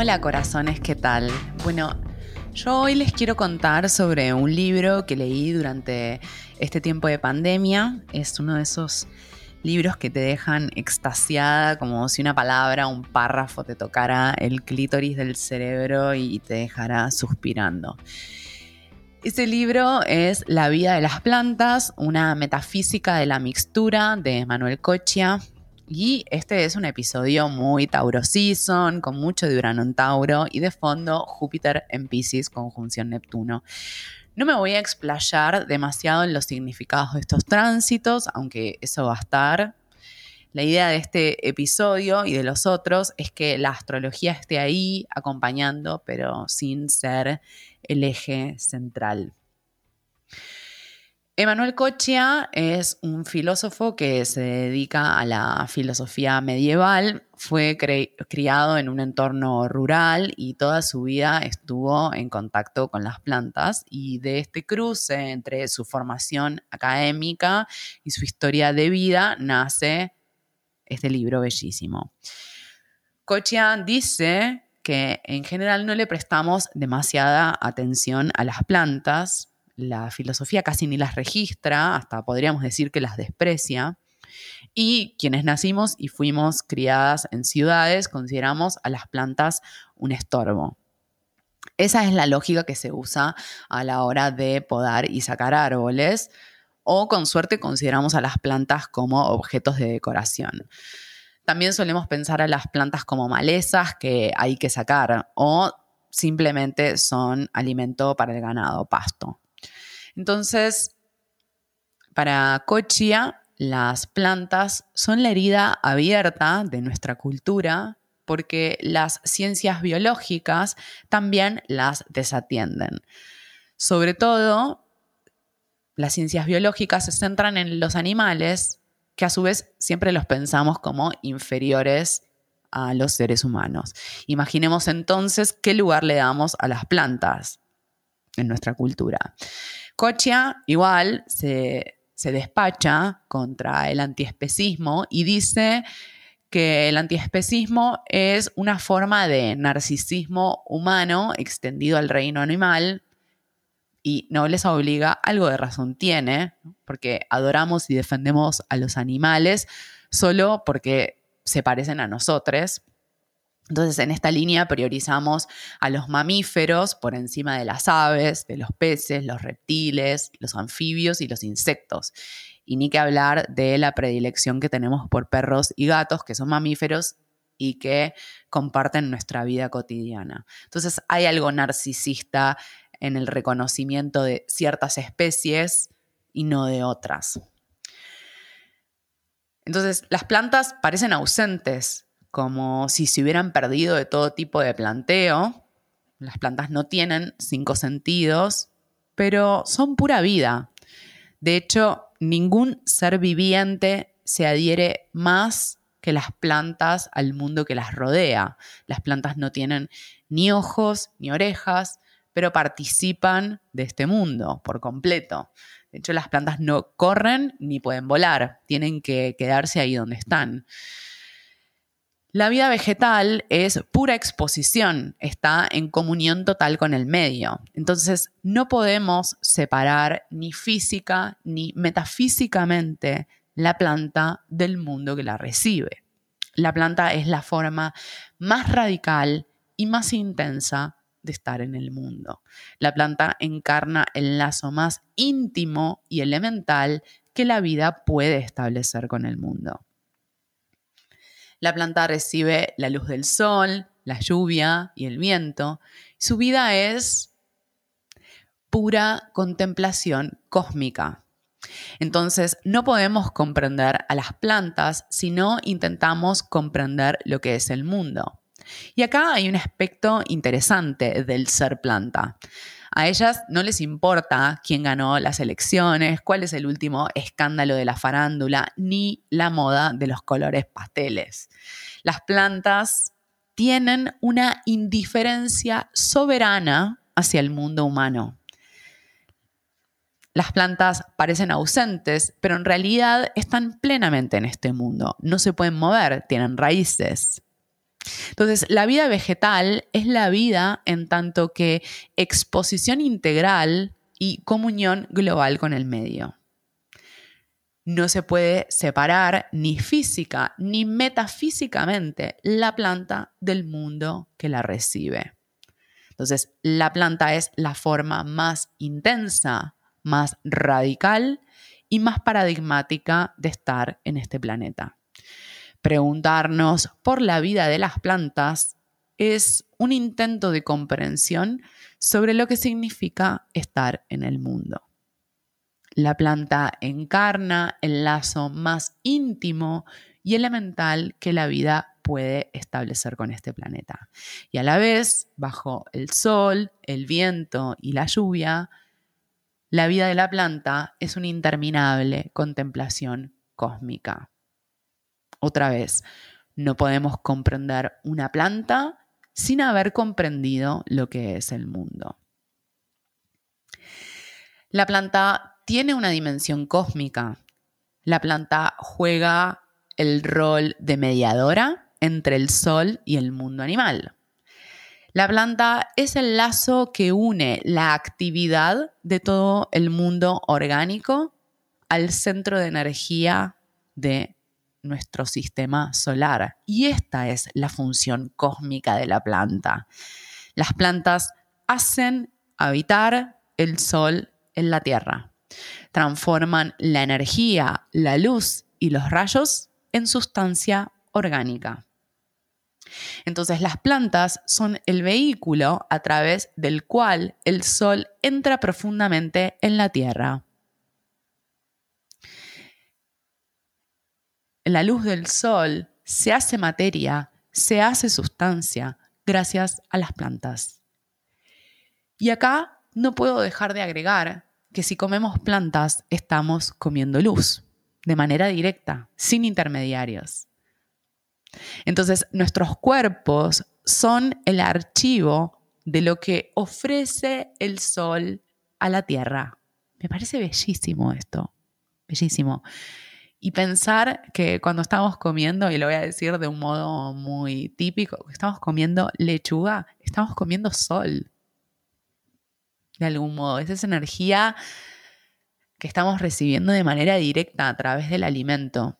Hola corazones, ¿qué tal? Bueno, yo hoy les quiero contar sobre un libro que leí durante este tiempo de pandemia. Es uno de esos libros que te dejan extasiada, como si una palabra, un párrafo te tocara el clítoris del cerebro y te dejara suspirando. Este libro es La vida de las plantas, una metafísica de la mixtura de Manuel Cochia. Y este es un episodio muy Tauro Season, con mucho de Urano en Tauro y de fondo Júpiter en Pisces, conjunción Neptuno. No me voy a explayar demasiado en los significados de estos tránsitos, aunque eso va a estar. La idea de este episodio y de los otros es que la astrología esté ahí acompañando, pero sin ser el eje central. Emanuel Cochia es un filósofo que se dedica a la filosofía medieval. Fue criado en un entorno rural y toda su vida estuvo en contacto con las plantas. Y de este cruce entre su formación académica y su historia de vida nace este libro bellísimo. Cochia dice que en general no le prestamos demasiada atención a las plantas la filosofía casi ni las registra, hasta podríamos decir que las desprecia. Y quienes nacimos y fuimos criadas en ciudades consideramos a las plantas un estorbo. Esa es la lógica que se usa a la hora de podar y sacar árboles, o con suerte consideramos a las plantas como objetos de decoración. También solemos pensar a las plantas como malezas que hay que sacar, o simplemente son alimento para el ganado, pasto. Entonces, para Cochia, las plantas son la herida abierta de nuestra cultura porque las ciencias biológicas también las desatienden. Sobre todo, las ciencias biológicas se centran en los animales, que a su vez siempre los pensamos como inferiores a los seres humanos. Imaginemos entonces qué lugar le damos a las plantas en nuestra cultura. Cochia igual se, despacha contra el antiespecismo y dice que el antiespecismo es una forma de narcisismo humano extendido al reino animal y no les obliga, algo de razón tiene, porque adoramos y defendemos a los animales solo porque se parecen a nosotros, entonces, en esta línea priorizamos a los mamíferos por encima de las aves, de los peces, los reptiles, los anfibios y los insectos. Y ni que hablar de la predilección que tenemos por perros y gatos, que son mamíferos y que comparten nuestra vida cotidiana. Entonces, hay algo narcisista en el reconocimiento de ciertas especies y no de otras. Entonces, las plantas parecen ausentes como si se hubieran perdido de todo tipo de planteo. Las plantas no tienen cinco sentidos, pero son pura vida. De hecho, ningún ser viviente se adhiere más que las plantas al mundo que las rodea. Las plantas no tienen ni ojos ni orejas, pero participan de este mundo por completo. De hecho, las plantas no corren ni pueden volar, tienen que quedarse ahí donde están. La vida vegetal es pura exposición, está en comunión total con el medio. Entonces, no podemos separar ni física ni metafísicamente la planta del mundo que la recibe. La planta es la forma más radical y más intensa de estar en el mundo. La planta encarna el lazo más íntimo y elemental que la vida puede establecer con el mundo. La planta recibe la luz del sol, la lluvia y el viento. Su vida es pura contemplación cósmica. Entonces, no podemos comprender a las plantas si no intentamos comprender lo que es el mundo. Y acá hay un aspecto interesante del ser planta. A ellas no les importa quién ganó las elecciones, cuál es el último escándalo de la farándula, ni la moda de los colores pasteles. Las plantas tienen una indiferencia soberana hacia el mundo humano. Las plantas parecen ausentes, pero en realidad están plenamente en este mundo. No se pueden mover, tienen raíces. Entonces, la vida vegetal es la vida en tanto que exposición integral y comunión global con el medio. No se puede separar ni física ni metafísicamente la planta del mundo que la recibe. Entonces, la planta es la forma más intensa, más radical y más paradigmática de estar en este planeta. Preguntarnos por la vida de las plantas es un intento de comprensión sobre lo que significa estar en el mundo. La planta encarna el lazo más íntimo y elemental que la vida puede establecer con este planeta. Y a la vez, bajo el sol, el viento y la lluvia, la vida de la planta es una interminable contemplación cósmica. Otra vez, no podemos comprender una planta sin haber comprendido lo que es el mundo. La planta tiene una dimensión cósmica. La planta juega el rol de mediadora entre el sol y el mundo animal. La planta es el lazo que une la actividad de todo el mundo orgánico al centro de energía de nuestro sistema solar. Y esta es la función cósmica de la planta. Las plantas hacen habitar el sol en la Tierra. Transforman la energía, la luz y los rayos en sustancia orgánica. Entonces las plantas son el vehículo a través del cual el sol entra profundamente en la tierra. La luz del sol se hace materia, se hace sustancia gracias a las plantas. Y acá no puedo dejar de agregar que si comemos plantas estamos comiendo luz de manera directa, sin intermediarios. Entonces, nuestros cuerpos son el archivo de lo que ofrece el sol a la tierra. Me parece bellísimo esto, bellísimo. Y pensar que cuando estamos comiendo, y lo voy a decir de un modo muy típico, estamos comiendo lechuga, estamos comiendo sol. De algún modo, es esa energía que estamos recibiendo de manera directa a través del alimento.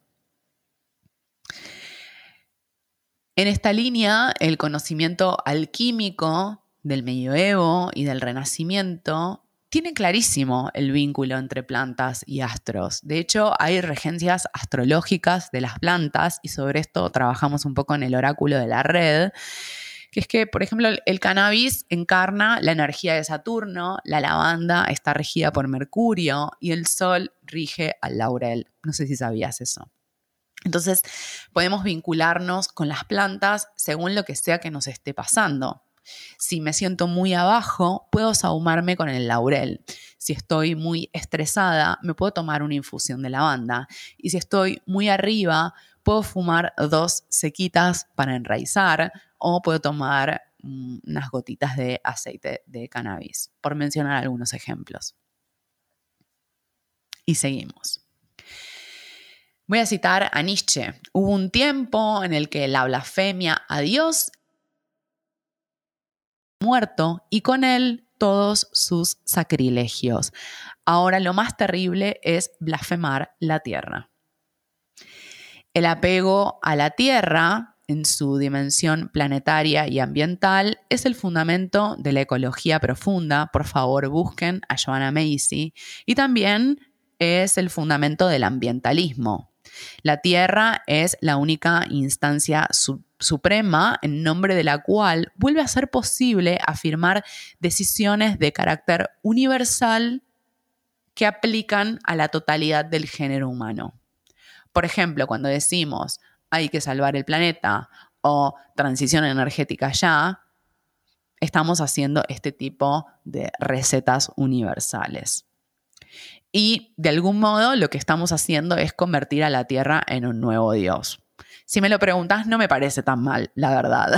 En esta línea, el conocimiento alquímico del medioevo y del renacimiento tiene clarísimo el vínculo entre plantas y astros. De hecho, hay regencias astrológicas de las plantas y sobre esto trabajamos un poco en el oráculo de la red, que es que, por ejemplo, el cannabis encarna la energía de Saturno, la lavanda está regida por Mercurio y el sol rige al laurel. No sé si sabías eso. Entonces, podemos vincularnos con las plantas según lo que sea que nos esté pasando. Si me siento muy abajo, puedo saumarme con el laurel. Si estoy muy estresada, me puedo tomar una infusión de lavanda. Y si estoy muy arriba, puedo fumar dos sequitas para enraizar o puedo tomar mm, unas gotitas de aceite de cannabis, por mencionar algunos ejemplos. Y seguimos. Voy a citar a Nietzsche. Hubo un tiempo en el que la blasfemia a Dios muerto y con él todos sus sacrilegios. Ahora lo más terrible es blasfemar la tierra. El apego a la tierra en su dimensión planetaria y ambiental es el fundamento de la ecología profunda. Por favor, busquen a Joanna Macy. Y también es el fundamento del ambientalismo. La tierra es la única instancia suprema en nombre de la cual vuelve a ser posible afirmar decisiones de carácter universal que aplican a la totalidad del género humano. Por ejemplo, cuando decimos hay que salvar el planeta o transición energética ya, estamos haciendo este tipo de recetas universales. Y de algún modo lo que estamos haciendo es convertir a la Tierra en un nuevo Dios. Si me lo preguntas, no me parece tan mal, la verdad.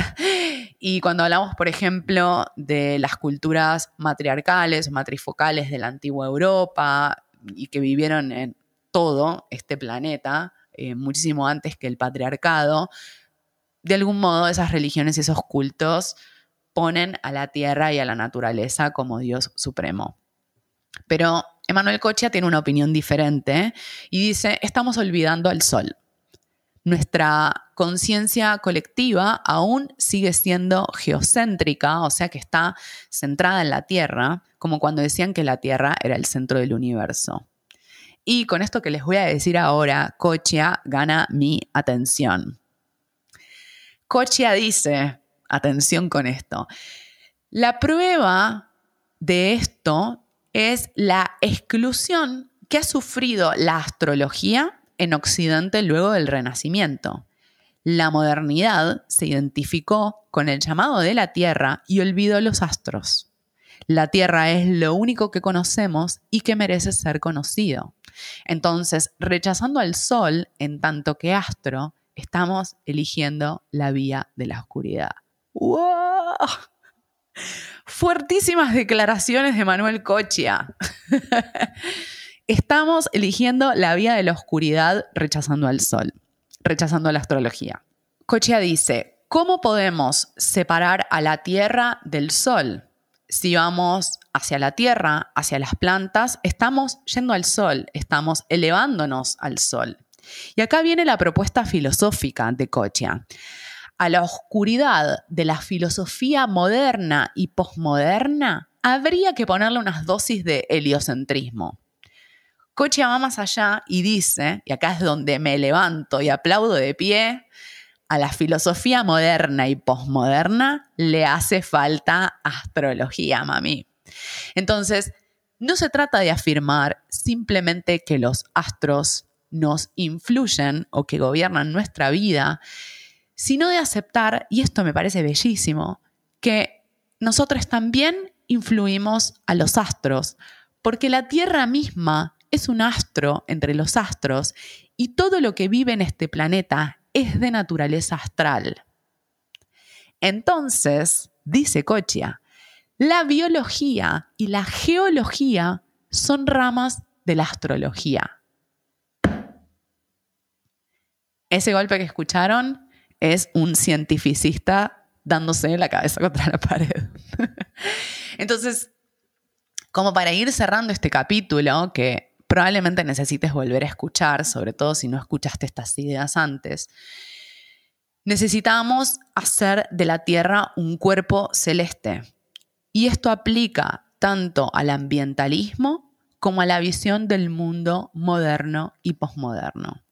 Y cuando hablamos, por ejemplo, de las culturas matriarcales matrifocales de la antigua Europa y que vivieron en todo este planeta, eh, muchísimo antes que el patriarcado, de algún modo esas religiones y esos cultos ponen a la tierra y a la naturaleza como Dios supremo. Pero Emanuel Cochia tiene una opinión diferente y dice, estamos olvidando al sol. Nuestra conciencia colectiva aún sigue siendo geocéntrica, o sea que está centrada en la Tierra, como cuando decían que la Tierra era el centro del universo. Y con esto que les voy a decir ahora, Cochia gana mi atención. Cochia dice, atención con esto, la prueba de esto es la exclusión que ha sufrido la astrología en Occidente luego del Renacimiento. La modernidad se identificó con el llamado de la Tierra y olvidó los astros. La Tierra es lo único que conocemos y que merece ser conocido. Entonces, rechazando al Sol en tanto que astro, estamos eligiendo la vía de la oscuridad. ¡Wow! Fuertísimas declaraciones de Manuel Cochia. Estamos eligiendo la vía de la oscuridad rechazando al sol, rechazando la astrología. Cochia dice, ¿cómo podemos separar a la Tierra del sol? Si vamos hacia la Tierra, hacia las plantas, estamos yendo al sol, estamos elevándonos al sol. Y acá viene la propuesta filosófica de Cochia a la oscuridad de la filosofía moderna y posmoderna, habría que ponerle unas dosis de heliocentrismo. Coche va más allá y dice, y acá es donde me levanto y aplaudo de pie, a la filosofía moderna y posmoderna le hace falta astrología, mami. Entonces, no se trata de afirmar simplemente que los astros nos influyen o que gobiernan nuestra vida, sino de aceptar, y esto me parece bellísimo, que nosotros también influimos a los astros, porque la Tierra misma es un astro entre los astros y todo lo que vive en este planeta es de naturaleza astral. Entonces, dice Cochia, la biología y la geología son ramas de la astrología. Ese golpe que escucharon es un cientificista dándose la cabeza contra la pared. Entonces, como para ir cerrando este capítulo, que probablemente necesites volver a escuchar, sobre todo si no escuchaste estas ideas antes, necesitamos hacer de la Tierra un cuerpo celeste. Y esto aplica tanto al ambientalismo como a la visión del mundo moderno y posmoderno.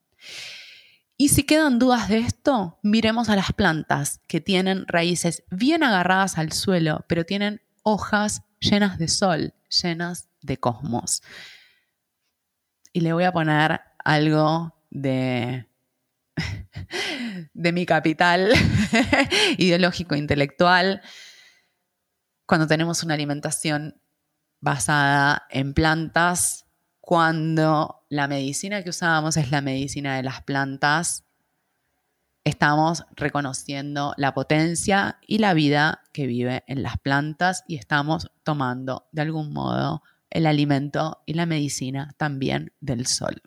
Y si quedan dudas de esto, miremos a las plantas que tienen raíces bien agarradas al suelo, pero tienen hojas llenas de sol, llenas de cosmos. Y le voy a poner algo de, de mi capital ideológico intelectual. Cuando tenemos una alimentación basada en plantas, cuando la medicina que usábamos es la medicina de las plantas, estamos reconociendo la potencia y la vida que vive en las plantas y estamos tomando de algún modo el alimento y la medicina también del sol.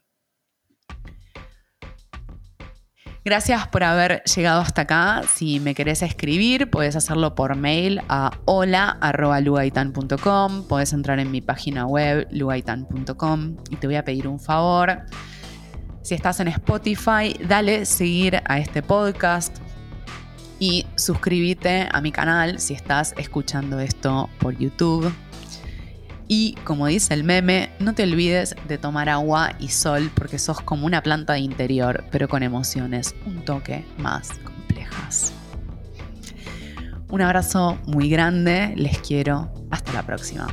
Gracias por haber llegado hasta acá. Si me querés escribir, puedes hacerlo por mail a hola.lugaitan.com. Puedes entrar en mi página web, lugaitan.com, y te voy a pedir un favor. Si estás en Spotify, dale seguir a este podcast y suscríbete a mi canal si estás escuchando esto por YouTube. Y como dice el meme, no te olvides de tomar agua y sol porque sos como una planta de interior, pero con emociones un toque más complejas. Un abrazo muy grande, les quiero, hasta la próxima.